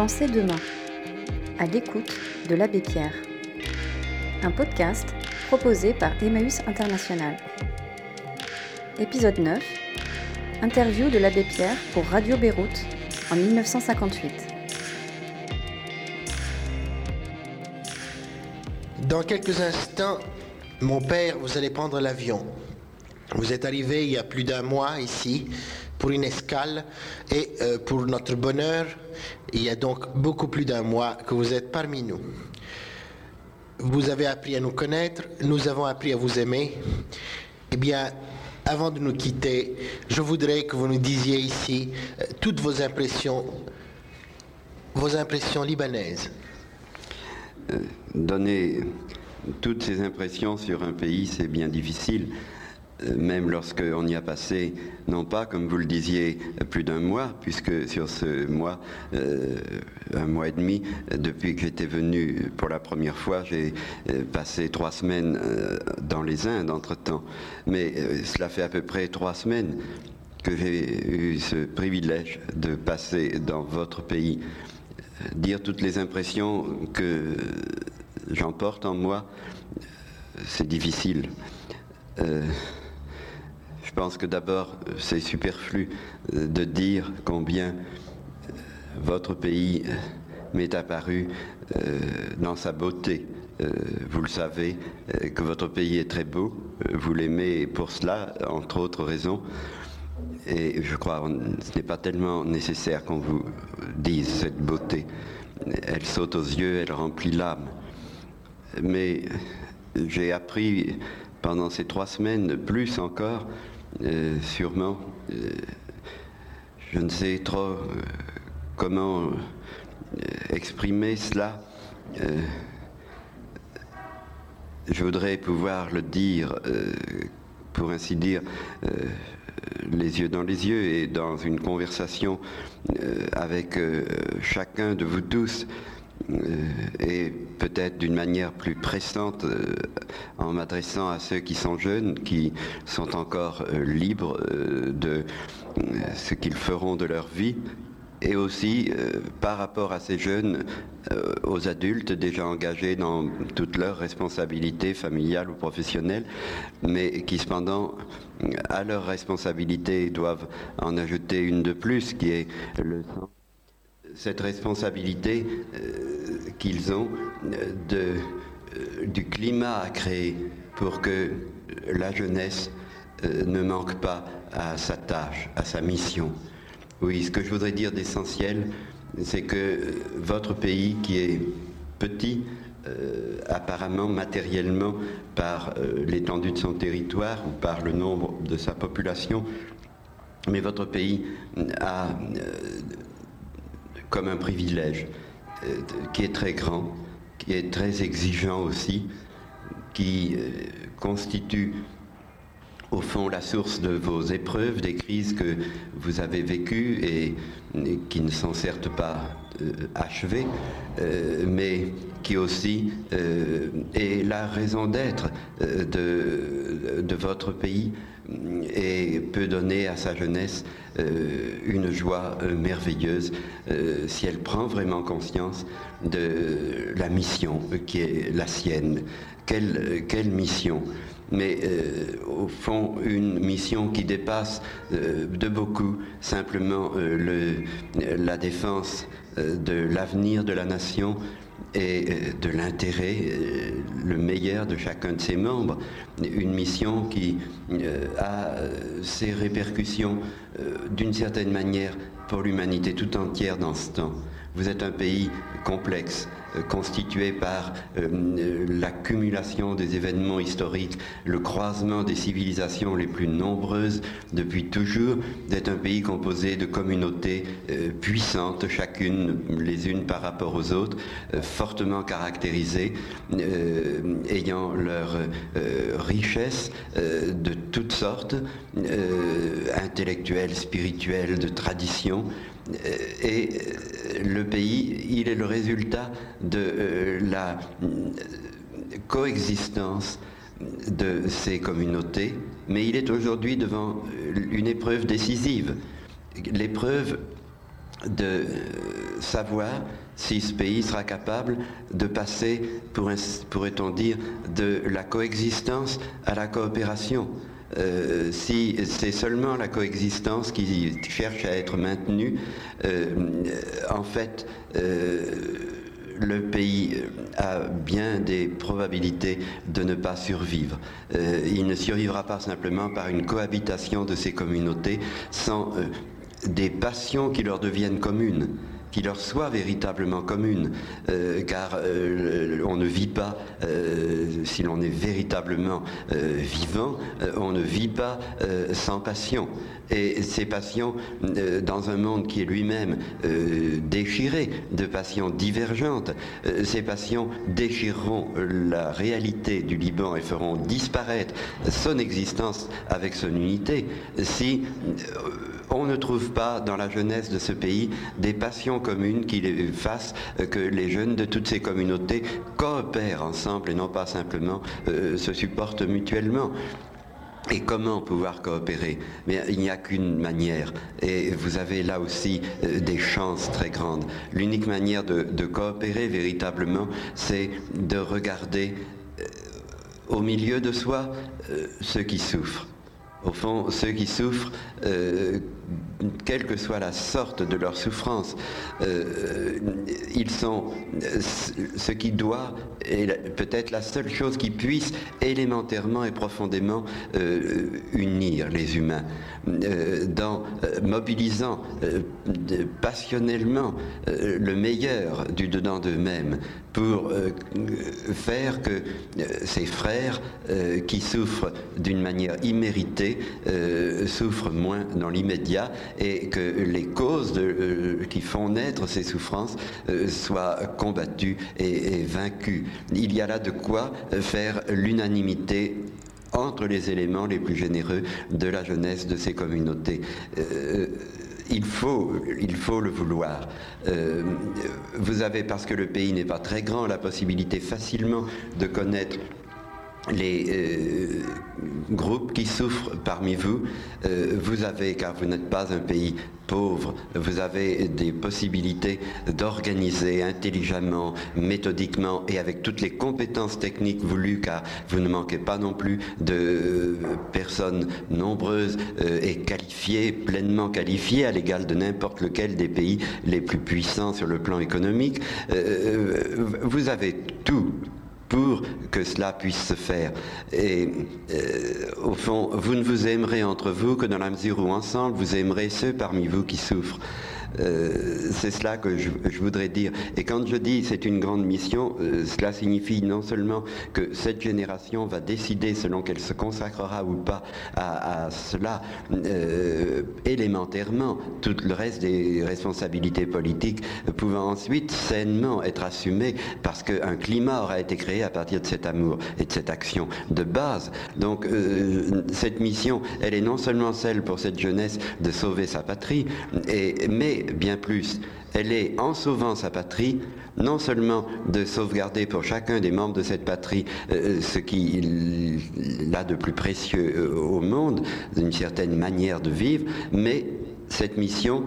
Pensez demain, à l'écoute de l'abbé Pierre. Un podcast proposé par Emmaüs International. Épisode 9. Interview de l'abbé Pierre pour Radio Beyrouth en 1958. Dans quelques instants, mon père, vous allez prendre l'avion. Vous êtes arrivé il y a plus d'un mois ici pour une escale et euh, pour notre bonheur, il y a donc beaucoup plus d'un mois que vous êtes parmi nous. Vous avez appris à nous connaître, nous avons appris à vous aimer. Eh bien, avant de nous quitter, je voudrais que vous nous disiez ici euh, toutes vos impressions, vos impressions libanaises. Euh, donner toutes ces impressions sur un pays, c'est bien difficile. Euh, même lorsqu'on y a passé, non pas, comme vous le disiez, plus d'un mois, puisque sur ce mois, euh, un mois et demi, depuis que j'étais venu pour la première fois, j'ai euh, passé trois semaines dans les Indes entre-temps. Mais cela fait à peu près trois semaines que j'ai eu ce privilège de passer dans votre pays, dire toutes les impressions que j'emporte en moi, c'est difficile. Je pense que d'abord, c'est superflu euh, de dire combien euh, votre pays euh, m'est apparu dans sa beauté. Vous le savez, que votre pays est très beau. Vous l'aimez pour cela, entre autres raisons. Et je crois que ce n'est pas tellement nécessaire qu'on vous dise cette beauté. Elle saute aux yeux, elle remplit l'âme. Mais j'ai appris pendant ces trois semaines, plus encore, euh, sûrement. Euh, je ne sais trop euh, comment exprimer cela. je voudrais pouvoir le dire, pour ainsi dire, les yeux dans les yeux et dans une conversation avec chacun de vous tous. Euh, et peut-être d'une manière plus pressante euh, en m'adressant à ceux qui sont jeunes, qui sont encore euh, libres de ce qu'ils feront de leur vie, et aussi par rapport à ces jeunes, aux adultes déjà engagés dans toutes leurs responsabilités familiales ou professionnelles, mais qui cependant, à leurs responsabilités, doivent en ajouter une de plus, qui est le sens cette responsabilité qu'ils ont euh, de, euh, du climat à créer pour que la jeunesse ne manque pas à sa tâche, à sa mission. Oui, ce que je voudrais dire d'essentiel, c'est que votre pays, qui est petit, apparemment matériellement par l'étendue de son territoire ou par le nombre de sa population, mais votre pays a comme un privilège euh, qui est très grand, qui est très exigeant aussi, qui euh, constitue au fond la source de vos épreuves, des crises que vous avez vécues et, qui ne sont certes pas euh, achevées, mais qui aussi est la raison d'être de, votre pays et peut donner à sa jeunesse euh, une joie euh, merveilleuse euh, si elle prend vraiment conscience de la mission qui est la sienne. Quelle, mission mais au fond une mission qui dépasse de beaucoup simplement le, la défense de l'avenir de la nation et euh, de l'intérêt, euh, le meilleur de chacun de ses membres. Une mission qui euh, a ses répercussions d'une certaine manière pour l'humanité tout entière dans ce temps. Vous êtes un pays complexe, euh, constitué par euh, l'accumulation des événements historiques, le croisement des civilisations les plus nombreuses depuis toujours. Êtes un pays composé de communautés euh, puissantes, chacune les unes par rapport aux autres, fortement caractérisées, ayant leur richesse de toutes sortes, intellectuelles, spirituelles, de tradition. Et le pays, il est le résultat de euh, la euh, coexistence de ces communautés, mais il est aujourd'hui devant une épreuve décisive, l'épreuve de savoir si ce pays sera capable de passer, pourrait-on dire, de la coexistence à la coopération. Euh, si c'est seulement la coexistence qui cherche à être maintenue, euh, en fait, euh, le pays a bien des probabilités de ne pas survivre. il ne survivra pas simplement par une cohabitation de ces communautés sans des passions qui leur deviennent communes qui leur soit véritablement commune, euh, car euh, on ne vit pas, euh, si l'on est véritablement vivant, on ne vit pas sans passion. Et ces passions, dans un monde qui est lui-même déchiré de passions divergentes, ces passions déchireront la réalité du Liban et feront disparaître son existence avec son unité si on ne trouve pas dans la jeunesse de ce pays des passions communes qui fassent que les jeunes de toutes ces communautés coopèrent ensemble et non pas simplement euh, se supportent mutuellement. Et comment pouvoir coopérer? Mais il n'y a qu'une manière, et vous avez là aussi euh, des chances très grandes. L'unique manière de, coopérer véritablement, c'est de regarder euh, au milieu de soi ceux qui souffrent. Au fond, ceux qui souffrent, quelle que soit la sorte de leur souffrance, euh, ils sont ce qui doit, et peut-être la seule chose qui puisse élémentairement et profondément euh, unir les humains, euh, dans, mobilisant passionnellement le meilleur du dedans d'eux-mêmes pour faire que ces frères qui souffrent d'une manière imméritée souffrent moins dans l'immédiat et que les causes euh, qui font naître ces souffrances euh, soient combattues et, vaincues. Il y a là de quoi faire l'unanimité entre les éléments les plus généreux de la jeunesse de ces communautés. Euh, il faut, il faut le vouloir. vous avez, parce que le pays n'est pas très grand, la possibilité facilement de connaître les euh, groupes qui souffrent parmi vous, euh, vous avez, car vous n'êtes pas un pays pauvre, vous avez des possibilités d'organiser intelligemment, méthodiquement et avec toutes les compétences techniques voulues, car vous ne manquez pas non plus de personnes nombreuses euh, et qualifiées, pleinement qualifiées, à l'égal de n'importe lequel des pays les plus puissants sur le plan économique. vous avez tout pour que cela puisse se faire. Et euh, au fond, vous ne vous aimerez entre vous que dans la mesure où ensemble vous aimerez ceux parmi vous qui souffrent. Euh, c'est cela que je, voudrais dire. Et quand je dis c'est une grande mission, euh, cela signifie non seulement que cette génération va décider selon qu'elle se consacrera ou pas à, cela euh, élémentairement, tout le reste des responsabilités politiques pouvant ensuite sainement être assumées parce qu'un climat aura été créé à partir de cet amour et de cette action de base. Donc cette mission, elle est non seulement celle pour cette jeunesse de sauver sa patrie, mais bien plus. Elle est, en sauvant sa patrie, non seulement de sauvegarder pour chacun des membres de cette patrie euh, ce qu'il a de plus précieux euh, au monde, d'une certaine manière de vivre, mais cette mission,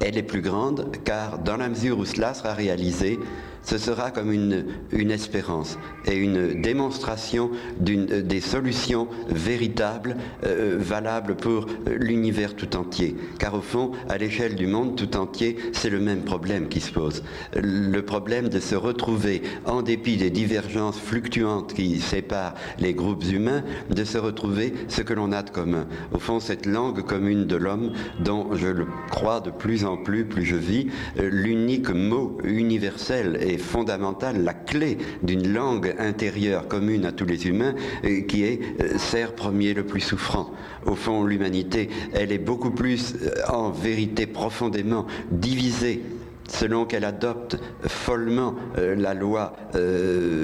elle est plus grande car dans la mesure où cela sera réalisé, ce sera comme une, espérance et une démonstration euh, des solutions véritables, euh, valables pour l'univers tout entier. Car au fond, à l'échelle du monde tout entier, c'est le même problème qui se pose. Le problème de se retrouver, en dépit des divergences fluctuantes qui séparent les groupes humains, de se retrouver ce que l'on a de commun. Au fond, cette langue commune de l'homme, dont je le crois de plus en plus, plus je vis, euh, l'unique mot universel et fondamentale, la clé d'une langue intérieure commune à tous les humains, euh, qui est euh, ser premier le plus souffrant. Au fond, l'humanité, elle est beaucoup plus, euh, en vérité, profondément divisée selon qu'elle adopte follement la loi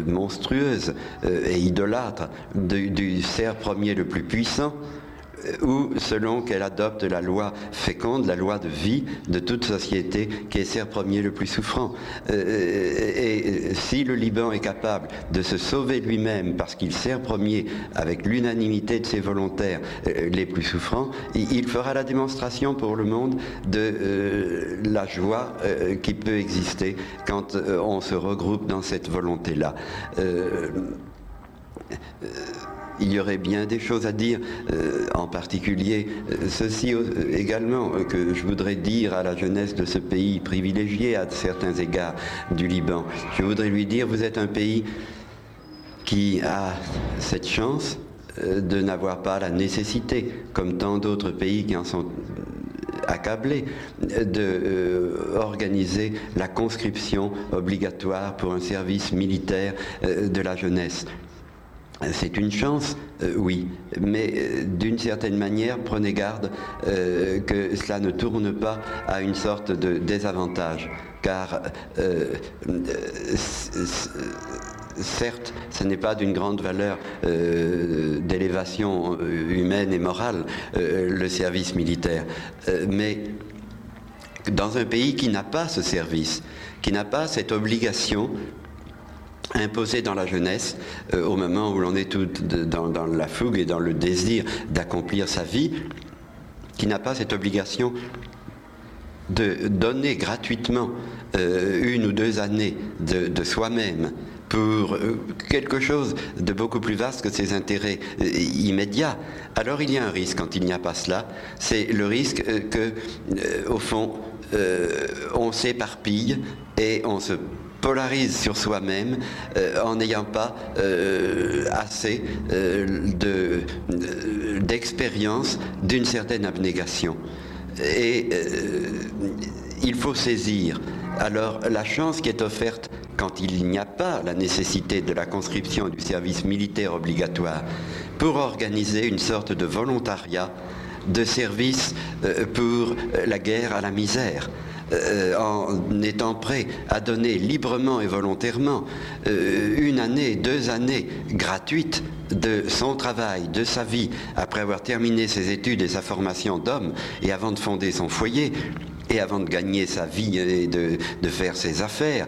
monstrueuse et idolâtre du, du cerf premier le plus puissant, ou selon qu'elle adopte la loi féconde, la loi de vie de toute société qui est premier le plus souffrant. et si le Liban est capable de se sauver lui-même parce qu'il sert premier avec l'unanimité de ses volontaires les plus souffrants, il fera la démonstration pour le monde de la joie qui peut exister quand on se regroupe dans cette volonté-là. Euh, euh, il y aurait bien des choses à dire, euh, en particulier ceci également que je voudrais dire à la jeunesse de ce pays privilégié à certains égards du Liban. Je voudrais lui dire, vous êtes un pays qui a cette chance de n'avoir pas la nécessité, comme tant d'autres pays qui en sont accablé d'organiser euh, la conscription obligatoire pour un service militaire euh, de la jeunesse. C'est une chance, euh, oui, mais d'une certaine manière, prenez garde que cela ne tourne pas à une sorte de désavantage, car certes, ce n'est pas d'une grande valeur euh, d'élévation euh, humaine et morale, euh, le service militaire, mais dans un pays qui n'a pas ce service, qui n'a pas cette obligation imposée dans la jeunesse, au moment où l'on est tout dans, la fougue et dans le désir d'accomplir sa vie, qui n'a pas cette obligation de donner gratuitement une ou deux années de soi-même pour euh, quelque chose de beaucoup plus vaste que ses intérêts euh, immédiats, alors il y a un risque quand il n'y a pas cela. C'est le risque euh, que, au fond, on s'éparpille et on se polarise sur soi-même en n'ayant pas assez d'expérience d'une certaine abnégation. Et il faut saisir alors la chance qui est offerte quand il n'y a pas la nécessité de la conscription du service militaire obligatoire pour organiser une sorte de volontariat de service euh, pour la guerre à la misère. Euh, en étant prêt à donner librement et volontairement euh, une année, deux années gratuites de son travail, de sa vie, après avoir terminé ses études et sa formation d'homme, et avant de fonder son foyer, et avant de gagner sa vie et de, de faire ses affaires,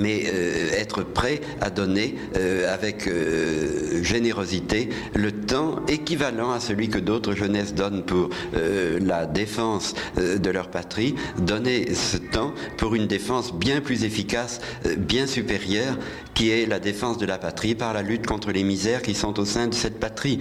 mais euh, être prêt à donner euh, avec euh, générosité le temps équivalent à celui que d'autres jeunesses donnent pour la défense de leur patrie, donner ce temps pour une défense bien plus efficace, bien supérieure, qui est la défense de la patrie par la lutte contre les misères qui sont au sein de cette patrie.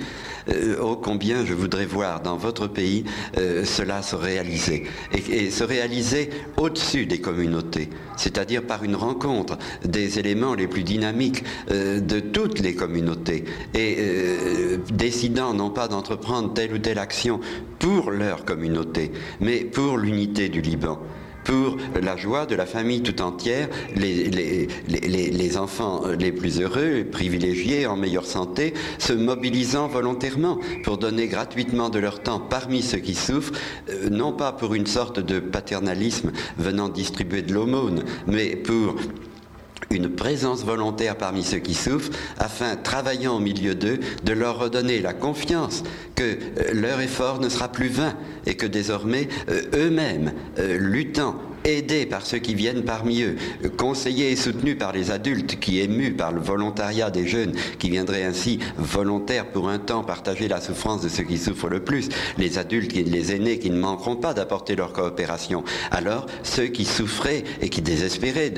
oh combien je voudrais voir dans votre pays cela se réaliser, et, et se réaliser au-dessus des communautés, c'est-à-dire par une rencontre des éléments les plus dynamiques euh, de toutes les communautés et euh, décidant non pas d'entreprendre telle ou telle action pour leur communauté, mais pour l'unité du Liban pour la joie de la famille tout entière, les, enfants les plus heureux, privilégiés, en meilleure santé, se mobilisant volontairement pour donner gratuitement de leur temps parmi ceux qui souffrent, euh, non pas pour une sorte de paternalisme venant distribuer de l'aumône, mais pour une présence volontaire parmi ceux qui souffrent, afin, travaillant au milieu d'eux, de leur redonner la confiance que euh, leur effort ne sera plus vain et que désormais, euh, eux-mêmes, euh, luttant aidés par ceux qui viennent parmi eux, conseillés et soutenus par les adultes qui, émus par le volontariat des jeunes, qui viendraient ainsi volontaires pour un temps partager la souffrance de ceux qui souffrent le plus, les adultes les aînés qui ne manqueront pas d'apporter leur coopération. Alors, ceux qui souffraient et qui désespéraient,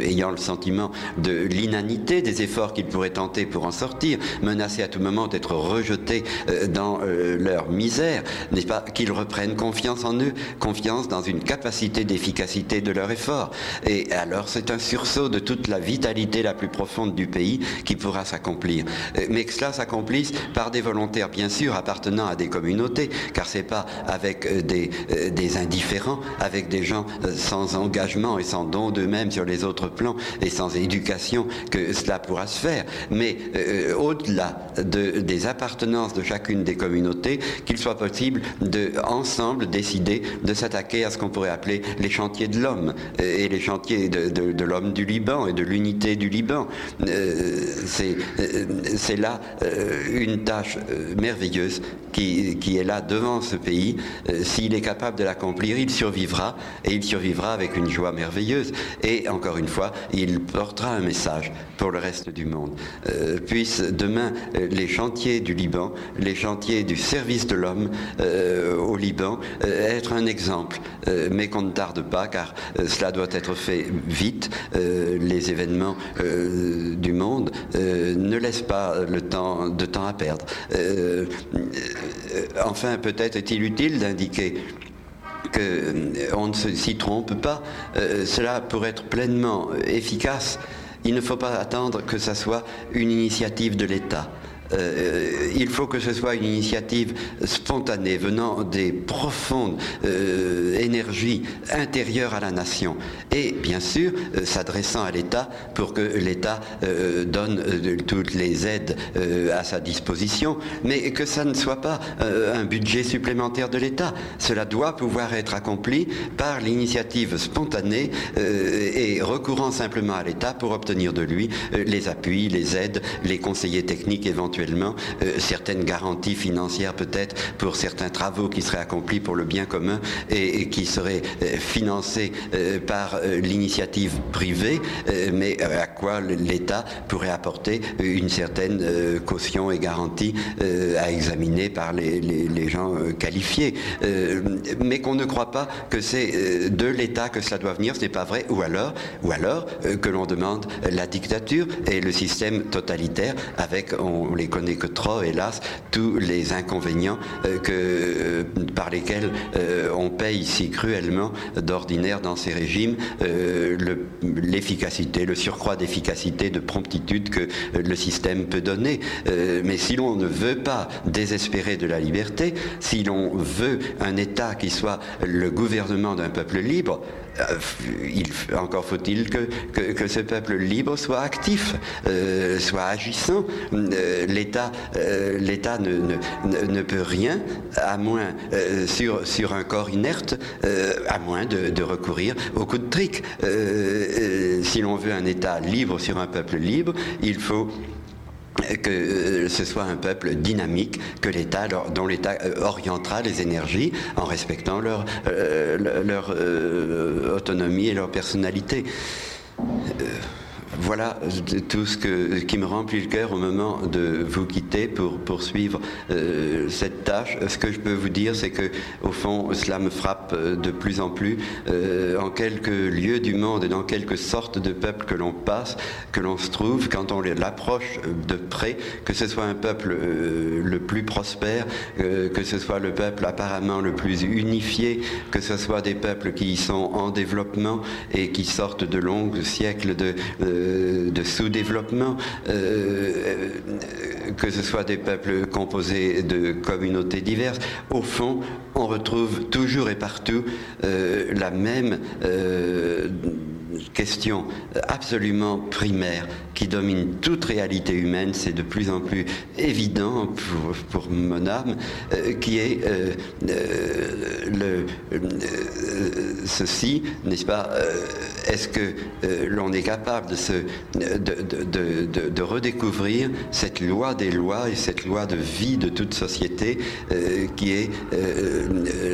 ayant le sentiment de l'inanité des efforts qu'ils pourraient tenter pour en sortir, menacés à tout moment d'être rejetés euh, dans euh, leur misère, n'est-ce pas, qu'ils reprennent confiance en eux, confiance dans une capacité d'efficacité de leur effort. Et alors c'est un sursaut de toute la vitalité la plus profonde du pays qui pourra s'accomplir. Euh, mais que cela s'accomplisse par des volontaires, bien sûr, appartenant à des communautés, car c'est pas avec euh, des, euh, des, indifférents, avec des gens sans engagement et sans don d'eux-mêmes sur les autres plans et sans éducation que cela pourra se faire. Mais au-delà de, des appartenances de chacune des communautés, qu'il soit possible de ensemble décider de s'attaquer à ce qu'on pourrait appeler les chantiers chantiers de l'homme et les chantiers de, l'homme du Liban et de l'unité du Liban. C'est là une tâche merveilleuse qui, qui, est là devant ce pays. S'il est capable de l'accomplir, il survivra et il survivra avec une joie merveilleuse. Et encore une fois, il portera un message pour le reste du monde. Euh, puissent demain euh, les chantiers du Liban, les chantiers du service de l'homme euh, au Liban être un exemple, mais qu'on ne tarde pas car cela doit être fait vite. les événements du monde ne laissent pas de temps à perdre. enfin, peut-être est-il utile d'indiquer qu'on ne s'y trompe pas, cela pour être pleinement efficace, il ne faut pas attendre que ça soit une initiative de l'État. Euh, il faut que ce soit une initiative spontanée venant des profondes euh, énergies intérieures à la nation et bien sûr euh, s'adressant à l'État pour que l'État donne toutes les aides à sa disposition, mais que ça ne soit pas un budget supplémentaire de l'État. Cela doit pouvoir être accompli par l'initiative spontanée et recourant simplement à l'État pour obtenir de lui les appuis, les aides, les conseillers techniques éventuels euh, certaines garanties financières peut-être pour certains travaux qui seraient accomplis pour le bien commun et, qui seraient euh, financés euh, par l'initiative privée, mais à quoi l'État pourrait apporter une certaine caution et garantie à examiner par les, gens qualifiés. mais qu'on ne croit pas que c'est de l'État que cela doit venir, ce n'est pas vrai, ou alors, ou alors que l'on demande la dictature et le système totalitaire avec, les connaît que trop, hélas, tous les inconvénients euh, euh, par lesquels euh, on paye si cruellement d'ordinaire dans ces régimes l'efficacité, le, surcroît d'efficacité, de promptitude que le système peut donner. mais si l'on ne veut pas désespérer de la liberté, si l'on veut un État qui soit le gouvernement d'un peuple libre, il, encore faut-il que, que, ce peuple libre soit actif, soit agissant. L'État euh, l'État ne, ne, peut rien, à moins, euh, sur, sur un corps inerte, euh, à moins de, recourir au coup de trick. si l'on veut un État libre sur un peuple libre, il faut que ce soit un peuple dynamique, que l'État, dont l'État orientera les énergies en respectant leur, leur autonomie et leur personnalité voilà tout ce qui me remplit le cœur au moment de vous quitter pour poursuivre euh, cette tâche. Ce que je peux vous dire, c'est que au fond, cela me frappe euh, de plus en plus euh, en quelques lieux du monde et dans quelques sortes de peuples que l'on passe, que l'on se trouve quand on l'approche de près, que ce soit un peuple le plus prospère, que ce soit le peuple apparemment le plus unifié, que ce soit des peuples qui sont en développement et qui sortent de longs siècles de de, sous-développement, euh, que ce soit des peuples composés de communautés diverses. Au fond, on retrouve toujours et partout euh, la même euh, question absolument primaire qui domine toute réalité humaine, c'est de plus en plus évident pour, mon âme, euh, qui est euh, euh, ceci, n'est-ce pas Est-ce que l'on est capable de, se, de, de, redécouvrir cette loi des lois et cette loi de vie de toute société qui est,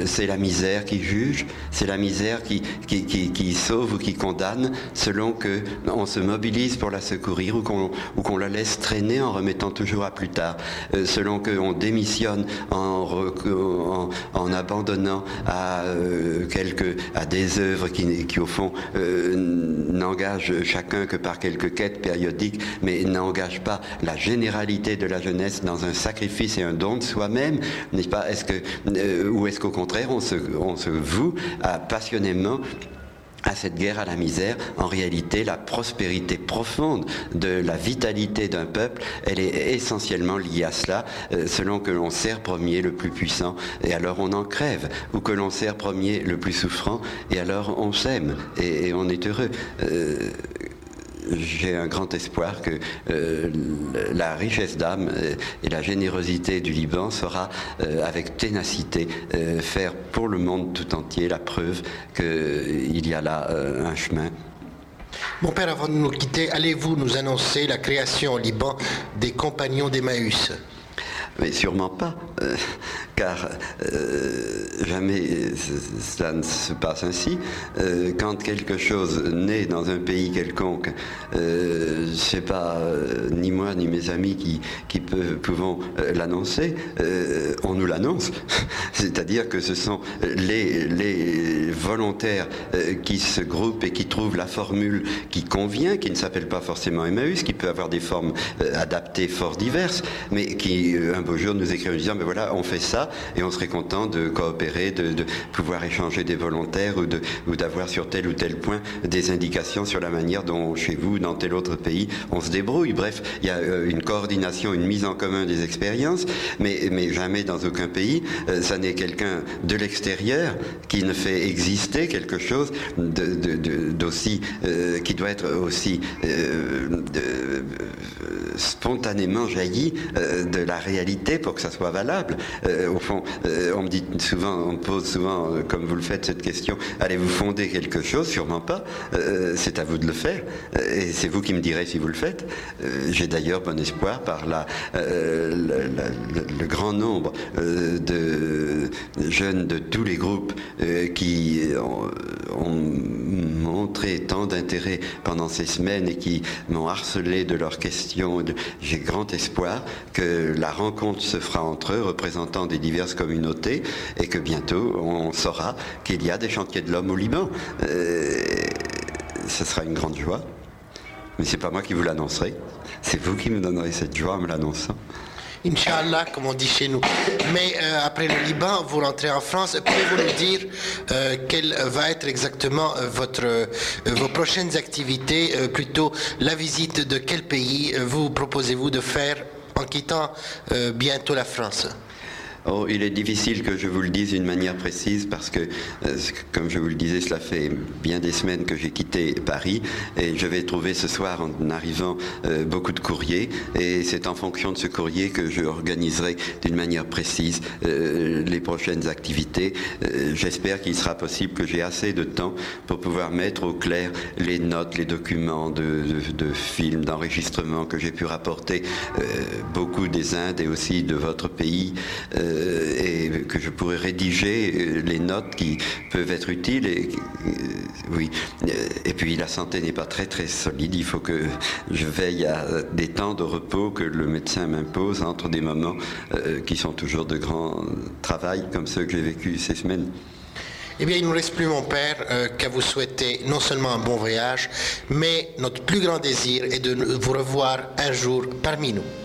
c'est la misère qui juge, c'est la misère qui, qui, sauve ou qui condamne, selon qu'on se mobilise pour la secourir ou qu'on la laisse traîner en remettant toujours à plus tard, euh, selon qu'on démissionne en, abandonnant à, euh, quelques, des œuvres qui, au fond euh, n'engagent chacun que par quelques quêtes périodiques, mais n'engagent pas la généralité de la jeunesse dans un sacrifice et un don de soi-même, n'est-ce pas? Ou est-ce qu'au contraire on se, on se voue à, passionnément à cette guerre à la misère, en réalité, la prospérité profonde de la vitalité d'un peuple, elle est essentiellement liée à cela, euh, selon que l'on sert premier le plus puissant, et alors on en crève, ou que l'on sert premier le plus souffrant, et alors on s'aime, et, on est heureux. Euh, j'ai un grand espoir que la richesse d'âme et la générosité du Liban sera avec ténacité faire pour le monde tout entier la preuve qu'il y a là un chemin. Mon père, avant de nous quitter, allez-vous nous annoncer la création au Liban des compagnons d'Emmaüs? Mais sûrement pas, euh, car euh, jamais cela ne se passe ainsi. Euh, quand quelque chose naît dans un pays quelconque, c'est pas ni moi ni mes amis qui, pouvons l'annoncer, on nous l'annonce. C'est-à-dire que ce sont les, volontaires qui se groupent et qui trouvent la formule qui convient, qui ne s'appelle pas forcément Emmaüs, qui peut avoir des formes adaptées fort diverses, mais qui beau jour nous écrire en disant, mais voilà, on fait ça et on serait content de coopérer, de, pouvoir échanger des volontaires ou, d'avoir sur tel ou tel point des indications sur la manière dont chez vous, dans tel autre pays, on se débrouille. Bref, il y a euh, une coordination, une mise en commun des expériences, mais, mais jamais dans aucun pays, euh, ça n'est quelqu'un de l'extérieur qui ne fait exister quelque chose d'aussi, euh, qui doit être aussi spontanément jailli de la réalité pour que ça soit valable. Euh, au fond, euh, on me dit souvent, on pose souvent, euh, comme vous le faites, cette question allez-vous fonder quelque chose? Sûrement pas. c'est à vous de le faire. et c'est vous qui me direz si vous le faites. J'ai d'ailleurs bon espoir par la, le grand nombre de jeunes de tous les groupes qui ont, montré tant d'intérêt pendant ces semaines et qui m'ont harcelé de leurs questions. J'ai grand espoir que la rencontre se fera entre eux, représentant des diverses communautés, et que bientôt on saura qu'il y a des chantiers de l'homme au Liban. Euh, ce sera une grande joie. Mais c'est pas moi qui vous l'annoncerai, c'est vous qui me donnerez cette joie en me l'annonçant. Inch'Allah, comme on dit chez nous. Mais euh, après le Liban, vous rentrez en France. Pouvez-vous nous dire euh, quelle va être exactement votre, vos prochaines activités, plutôt la visite de quel pays vous proposez-vous de faire en quittant euh, bientôt la France? Oh, il est difficile que je vous le dise d'une manière précise parce que, euh, comme je vous le disais, cela fait bien des semaines que j'ai quitté Paris et je vais trouver ce soir en arrivant euh, beaucoup de courriers et c'est en fonction de ce courrier que je organiserai d'une manière précise euh, les prochaines activités. J'espère qu'il sera possible que j'ai assez de temps pour pouvoir mettre au clair les notes, les documents de, films, d'enregistrements que j'ai pu rapporter beaucoup des Indes et aussi de votre pays. Et que je pourrais rédiger euh, les notes qui peuvent être utiles. Et, euh, oui. Et puis la santé n'est pas très très solide. Il faut que je veille à des temps de repos que le médecin m'impose entre des moments qui sont toujours de grand travail comme ceux que j'ai vécu ces semaines. Eh bien, il ne nous reste plus, mon père, qu'à vous souhaiter non seulement un bon voyage, mais notre plus grand désir est de vous revoir un jour parmi nous.